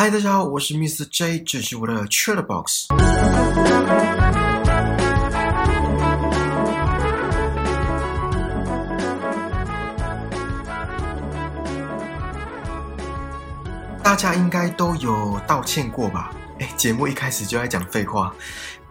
嗨，大家好，我是 Mr. J，这是我的 Chat Box。大家应该都有道歉过吧？哎，节目一开始就在讲废话。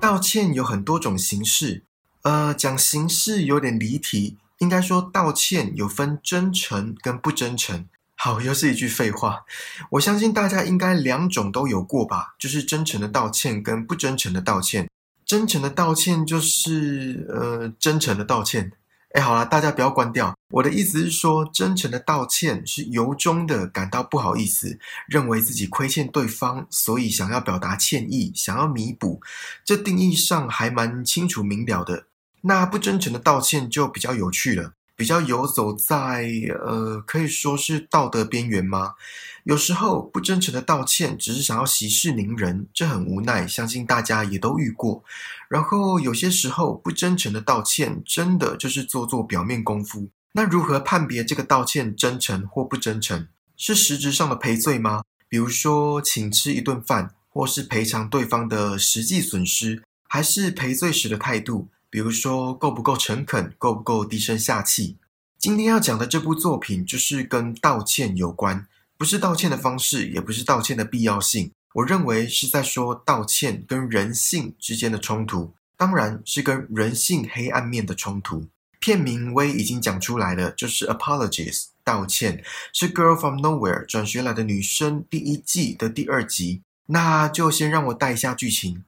道歉有很多种形式，呃，讲形式有点离题，应该说道歉有分真诚跟不真诚。好，又是一句废话。我相信大家应该两种都有过吧，就是真诚的道歉跟不真诚的道歉。真诚的道歉就是呃，真诚的道歉。哎，好了，大家不要关掉。我的意思是说，真诚的道歉是由衷的感到不好意思，认为自己亏欠对方，所以想要表达歉意，想要弥补。这定义上还蛮清楚明了的。那不真诚的道歉就比较有趣了。比较游走在呃，可以说是道德边缘吗？有时候不真诚的道歉，只是想要息事宁人，这很无奈，相信大家也都遇过。然后有些时候不真诚的道歉，真的就是做做表面功夫。那如何判别这个道歉真诚或不真诚？是实质上的赔罪吗？比如说请吃一顿饭，或是赔偿对方的实际损失，还是赔罪时的态度？比如说，够不够诚恳，够不够低声下气？今天要讲的这部作品就是跟道歉有关，不是道歉的方式，也不是道歉的必要性。我认为是在说道歉跟人性之间的冲突，当然是跟人性黑暗面的冲突。片名我已经讲出来了，就是 Apologies，道歉，是 Girl from Nowhere 转学来的女生第一季的第二集。那就先让我带一下剧情。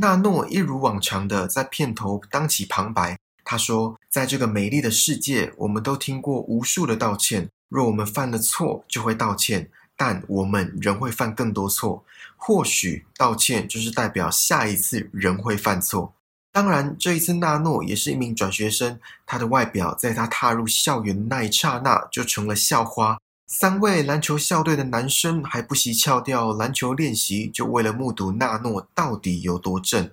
纳诺一如往常的在片头当起旁白。他说：“在这个美丽的世界，我们都听过无数的道歉。若我们犯了错，就会道歉，但我们仍会犯更多错。或许道歉就是代表下一次仍会犯错。当然，这一次纳诺也是一名转学生，他的外表在他踏入校园的那一刹那就成了校花。”三位篮球校队的男生还不惜翘掉篮球练习，就为了目睹纳诺到底有多正。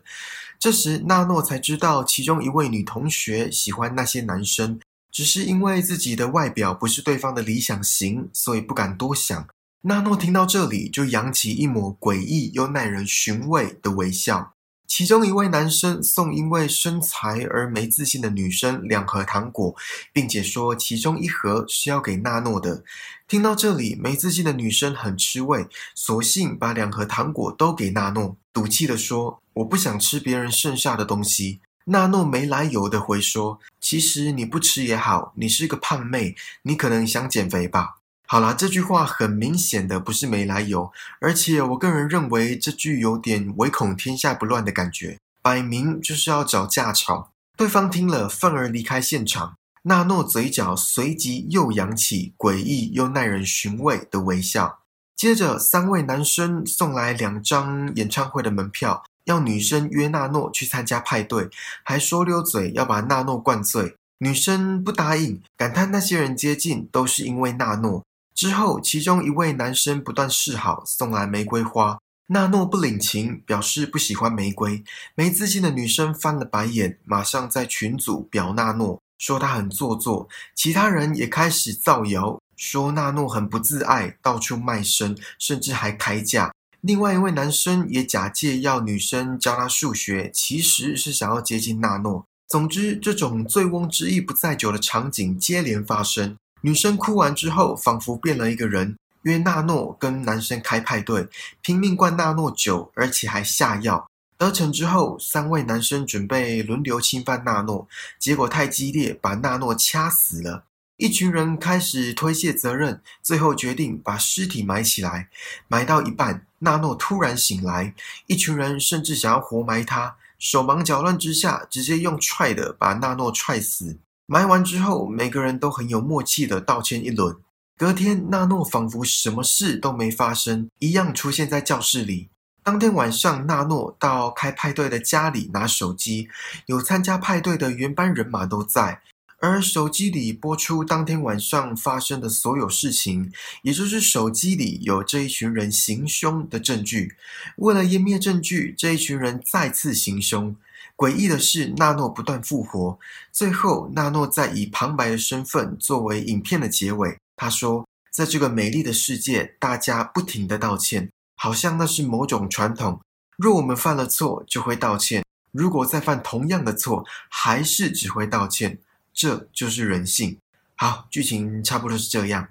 这时，纳诺才知道其中一位女同学喜欢那些男生，只是因为自己的外表不是对方的理想型，所以不敢多想。纳诺听到这里，就扬起一抹诡异又耐人寻味的微笑。其中一位男生送因为身材而没自信的女生两盒糖果，并且说其中一盒是要给娜诺的。听到这里，没自信的女生很吃味，索性把两盒糖果都给娜诺，赌气的说：“我不想吃别人剩下的东西。”娜诺没来由的回说：“其实你不吃也好，你是个胖妹，你可能想减肥吧。”好啦，这句话很明显的不是没来由，而且我个人认为这句有点唯恐天下不乱的感觉，摆明就是要找架吵。对方听了，愤而离开现场。纳诺嘴角随即又扬起诡异又耐人寻味的微笑。接着，三位男生送来两张演唱会的门票，要女生约纳诺去参加派对，还说溜嘴要把纳诺灌醉。女生不答应，感叹那些人接近都是因为纳诺。之后，其中一位男生不断示好，送来玫瑰花。纳诺不领情，表示不喜欢玫瑰。没自信的女生翻了白眼，马上在群组表纳诺，说他很做作。其他人也开始造谣，说纳诺很不自爱，到处卖身，甚至还开价。另外一位男生也假借要女生教他数学，其实是想要接近纳诺。总之，这种醉翁之意不在酒的场景接连发生。女生哭完之后，仿佛变了一个人，约纳诺跟男生开派对，拼命灌纳诺酒，而且还下药。得逞之后，三位男生准备轮流侵犯纳诺，结果太激烈，把纳诺掐死了。一群人开始推卸责任，最后决定把尸体埋起来。埋到一半，纳诺突然醒来，一群人甚至想要活埋他，手忙脚乱之下，直接用踹的把纳诺踹死。埋完之后，每个人都很有默契的道歉一轮。隔天，纳诺仿佛什么事都没发生一样出现在教室里。当天晚上，纳诺到开派对的家里拿手机，有参加派对的原班人马都在，而手机里播出当天晚上发生的所有事情，也就是手机里有这一群人行凶的证据。为了湮灭证据，这一群人再次行凶。诡异的是，纳诺不断复活。最后，纳诺在以旁白的身份作为影片的结尾。他说：“在这个美丽的世界，大家不停的道歉，好像那是某种传统。若我们犯了错，就会道歉；如果再犯同样的错，还是只会道歉。这就是人性。好，剧情差不多是这样。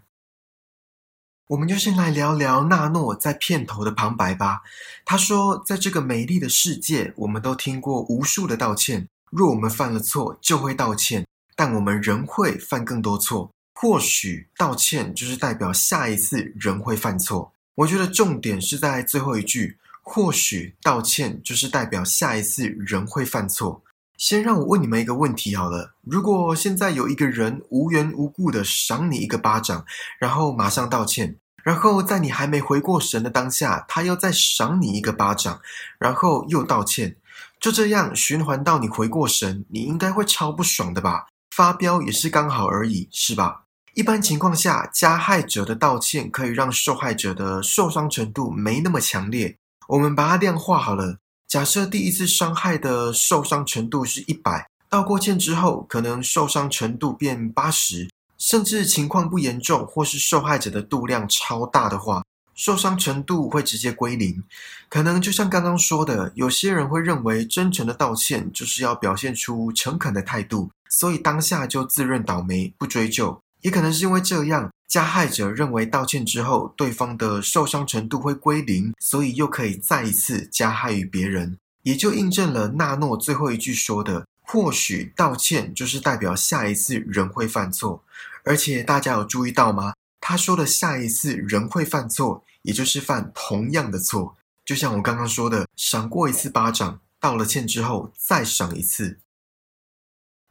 我们就先来聊聊纳诺在片头的旁白吧。他说：“在这个美丽的世界，我们都听过无数的道歉。若我们犯了错，就会道歉，但我们仍会犯更多错。或许道歉就是代表下一次仍会犯错。我觉得重点是在最后一句：或许道歉就是代表下一次仍会犯错。先让我问你们一个问题好了：如果现在有一个人无缘无故的赏你一个巴掌，然后马上道歉。”然后在你还没回过神的当下，他又再赏你一个巴掌，然后又道歉，就这样循环到你回过神，你应该会超不爽的吧？发飙也是刚好而已，是吧？一般情况下，加害者的道歉可以让受害者的受伤程度没那么强烈。我们把它量化好了，假设第一次伤害的受伤程度是一百，道过歉之后，可能受伤程度变八十。甚至情况不严重，或是受害者的度量超大的话，受伤程度会直接归零。可能就像刚刚说的，有些人会认为真诚的道歉就是要表现出诚恳的态度，所以当下就自认倒霉不追究。也可能是因为这样，加害者认为道歉之后对方的受伤程度会归零，所以又可以再一次加害于别人，也就印证了纳诺最后一句说的：或许道歉就是代表下一次仍会犯错。而且大家有注意到吗？他说的下一次人会犯错，也就是犯同样的错。就像我刚刚说的，赏过一次巴掌，道了歉之后再赏一次。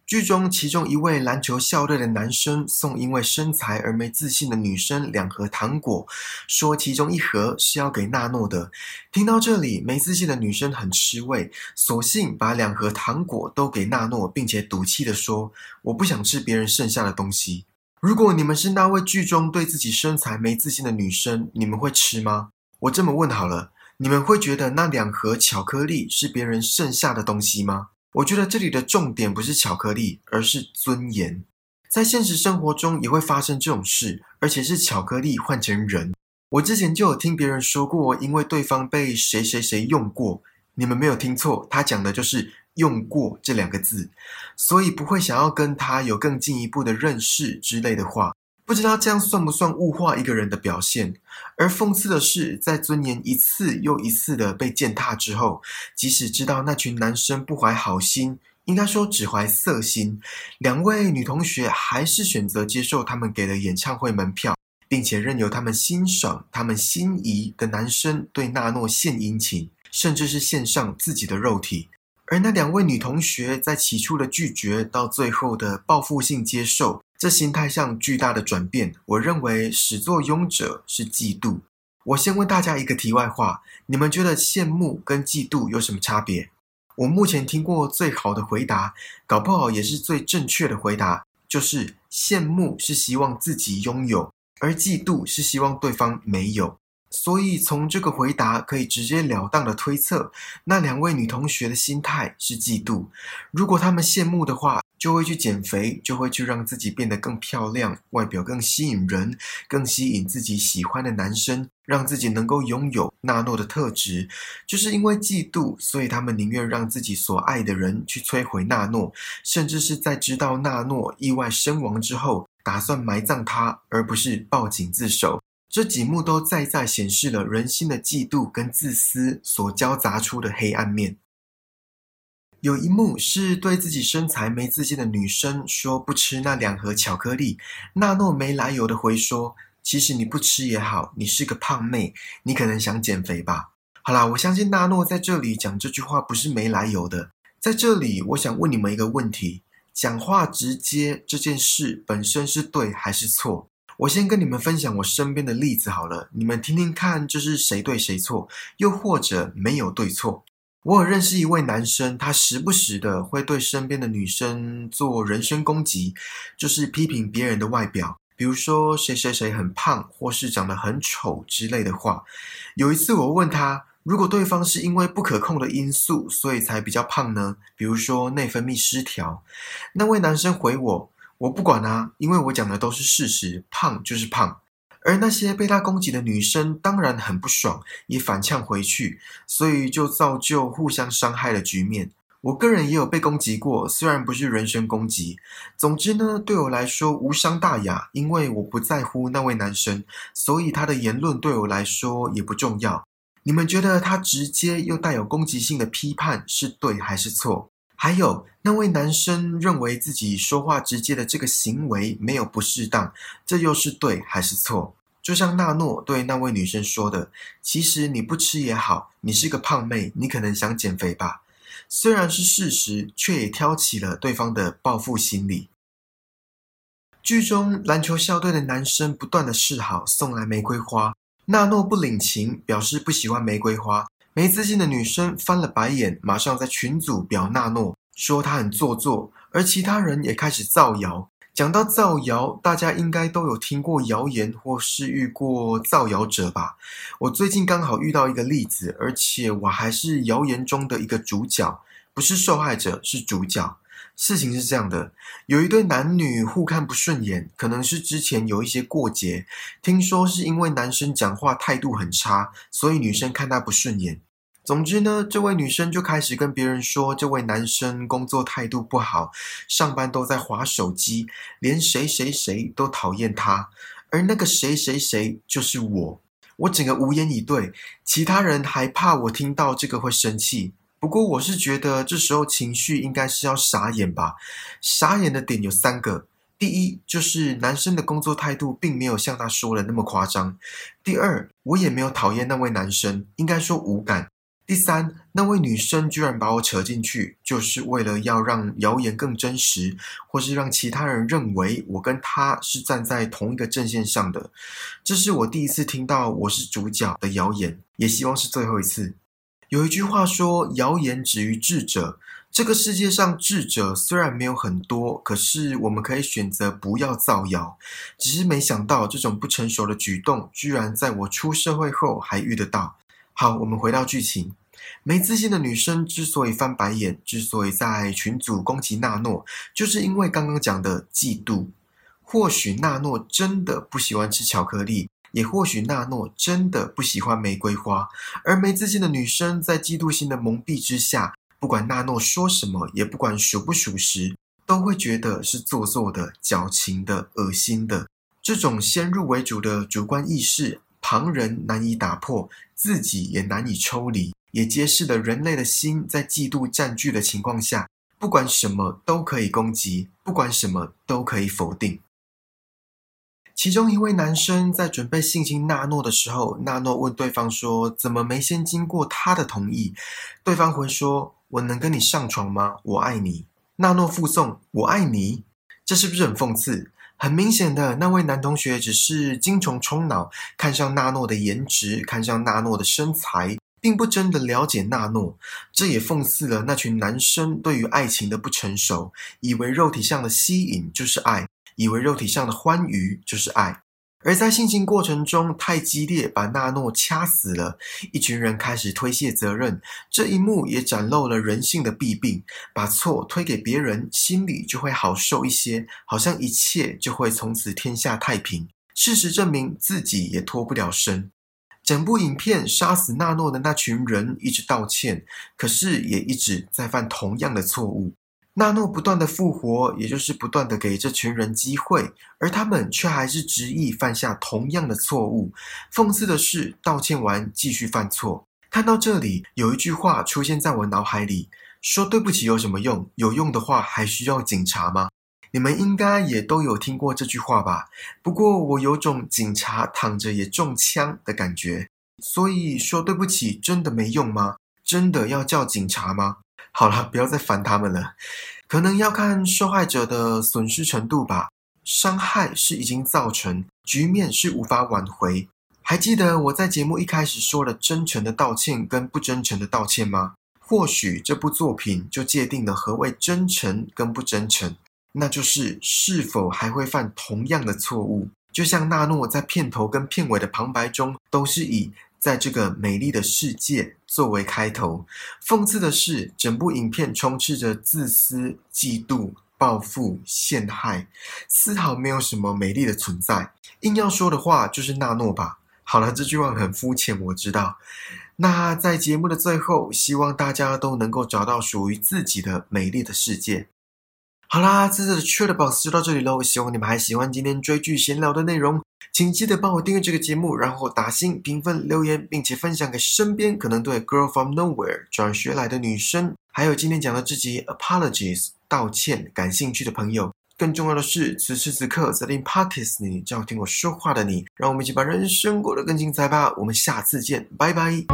剧中其中一位篮球校队的男生送因为身材而没自信的女生两盒糖果，说其中一盒是要给纳诺的。听到这里，没自信的女生很吃味，索性把两盒糖果都给纳诺，并且赌气的说：“我不想吃别人剩下的东西。”如果你们是那位剧中对自己身材没自信的女生，你们会吃吗？我这么问好了，你们会觉得那两盒巧克力是别人剩下的东西吗？我觉得这里的重点不是巧克力，而是尊严。在现实生活中也会发生这种事，而且是巧克力换成人。我之前就有听别人说过，因为对方被谁谁谁用过，你们没有听错，他讲的就是。用过这两个字，所以不会想要跟他有更进一步的认识之类的话，不知道这样算不算物化一个人的表现？而讽刺的是，在尊严一次又一次的被践踏之后，即使知道那群男生不怀好心，应该说只怀色心，两位女同学还是选择接受他们给的演唱会门票，并且任由他们欣赏他们心仪的男生对娜诺献殷勤，甚至是献上自己的肉体。而那两位女同学在起初的拒绝，到最后的报复性接受，这心态上巨大的转变，我认为始作俑者是嫉妒。我先问大家一个题外话：你们觉得羡慕跟嫉妒有什么差别？我目前听过最好的回答，搞不好也是最正确的回答，就是羡慕是希望自己拥有，而嫉妒是希望对方没有。所以从这个回答可以直截了当的推测，那两位女同学的心态是嫉妒。如果她们羡慕的话，就会去减肥，就会去让自己变得更漂亮，外表更吸引人，更吸引自己喜欢的男生，让自己能够拥有纳诺的特质。就是因为嫉妒，所以他们宁愿让自己所爱的人去摧毁纳诺，甚至是在知道纳诺意外身亡之后，打算埋葬他，而不是报警自首。这几幕都再再显示了人心的嫉妒跟自私所交杂出的黑暗面。有一幕是对自己身材没自信的女生说不吃那两盒巧克力，纳诺没来由的回说：“其实你不吃也好，你是个胖妹，你可能想减肥吧。”好啦，我相信纳诺在这里讲这句话不是没来由的。在这里，我想问你们一个问题：讲话直接这件事本身是对还是错？我先跟你们分享我身边的例子好了，你们听听看，这是谁对谁错，又或者没有对错。我有认识一位男生，他时不时的会对身边的女生做人身攻击，就是批评别人的外表，比如说谁谁谁很胖，或是长得很丑之类的话。有一次我问他，如果对方是因为不可控的因素，所以才比较胖呢？比如说内分泌失调，那位男生回我。我不管啊，因为我讲的都是事实，胖就是胖。而那些被他攻击的女生当然很不爽，也反呛回去，所以就造就互相伤害的局面。我个人也有被攻击过，虽然不是人身攻击。总之呢，对我来说无伤大雅，因为我不在乎那位男生，所以他的言论对我来说也不重要。你们觉得他直接又带有攻击性的批判是对还是错？还有那位男生认为自己说话直接的这个行为没有不适当，这又是对还是错？就像纳诺对那位女生说的：“其实你不吃也好，你是个胖妹，你可能想减肥吧。”虽然是事实，却也挑起了对方的报复心理。剧中篮球校队的男生不断的示好，送来玫瑰花。纳诺不领情，表示不喜欢玫瑰花。没自信的女生翻了白眼，马上在群组表纳诺，说她很做作。而其他人也开始造谣。讲到造谣，大家应该都有听过谣言，或是遇过造谣者吧？我最近刚好遇到一个例子，而且我还是谣言中的一个主角，不是受害者，是主角。事情是这样的，有一对男女互看不顺眼，可能是之前有一些过节，听说是因为男生讲话态度很差，所以女生看他不顺眼。总之呢，这位女生就开始跟别人说，这位男生工作态度不好，上班都在划手机，连谁谁谁都讨厌他。而那个谁谁谁就是我，我整个无言以对。其他人还怕我听到这个会生气，不过我是觉得这时候情绪应该是要傻眼吧。傻眼的点有三个：第一，就是男生的工作态度并没有像他说的那么夸张；第二，我也没有讨厌那位男生，应该说无感。第三，那位女生居然把我扯进去，就是为了要让谣言更真实，或是让其他人认为我跟她是站在同一个阵线上的。这是我第一次听到我是主角的谣言，也希望是最后一次。有一句话说：“谣言止于智者。”这个世界上智者虽然没有很多，可是我们可以选择不要造谣。只是没想到这种不成熟的举动，居然在我出社会后还遇得到。好，我们回到剧情。没自信的女生之所以翻白眼，之所以在群组攻击娜诺，就是因为刚刚讲的嫉妒。或许娜诺真的不喜欢吃巧克力，也或许纳诺真的不喜欢玫瑰花。而没自信的女生在嫉妒心的蒙蔽之下，不管纳诺说什么，也不管属不属实，都会觉得是做作的、矫情的、恶心的。这种先入为主的主观意识。旁人难以打破，自己也难以抽离，也揭示了人类的心在嫉妒占据的情况下，不管什么都可以攻击，不管什么都可以否定。其中一位男生在准备性侵娜诺的时候，娜诺问对方说：“怎么没先经过他的同意？”对方回说：“我能跟你上床吗？我爱你。”娜诺附送：“我爱你。”这是不是很讽刺？很明显的，那位男同学只是精虫充脑，看上娜诺的颜值，看上娜诺的身材，并不真的了解娜诺。这也讽刺了那群男生对于爱情的不成熟，以为肉体上的吸引就是爱，以为肉体上的欢愉就是爱。而在性侵过程中太激烈，把纳诺掐死了。一群人开始推卸责任，这一幕也展露了人性的弊病：把错推给别人，心里就会好受一些，好像一切就会从此天下太平。事实证明，自己也脱不了身。整部影片杀死纳诺的那群人一直道歉，可是也一直在犯同样的错误。纳诺不断的复活，也就是不断的给这群人机会，而他们却还是执意犯下同样的错误。讽刺的是，道歉完继续犯错。看到这里，有一句话出现在我脑海里：说对不起有什么用？有用的话还需要警察吗？你们应该也都有听过这句话吧？不过我有种警察躺着也中枪的感觉。所以说对不起真的没用吗？真的要叫警察吗？好了，不要再烦他们了。可能要看受害者的损失程度吧。伤害是已经造成，局面是无法挽回。还记得我在节目一开始说了真诚的道歉跟不真诚的道歉吗？或许这部作品就界定了何谓真诚跟不真诚，那就是是否还会犯同样的错误。就像纳诺在片头跟片尾的旁白中，都是以。在这个美丽的世界作为开头，讽刺的是，整部影片充斥着自私、嫉妒、报复、陷害，丝毫没有什么美丽的存在。硬要说的话，就是纳诺吧。好了，这句话很肤浅，我知道。那在节目的最后，希望大家都能够找到属于自己的美丽的世界。好啦，这次的 Chill 的 Boss 就到这里喽。希望你们还喜欢今天追剧闲聊的内容，请记得帮我订阅这个节目，然后打星、评分、留言，并且分享给身边可能对 Girl from Nowhere 转学来的女生，还有今天讲的这集 Apologies 道歉感兴趣的朋友。更重要的是，此时此刻在听 Podcast 你，就要听我说话的你，让我们一起把人生过得更精彩吧。我们下次见，拜拜。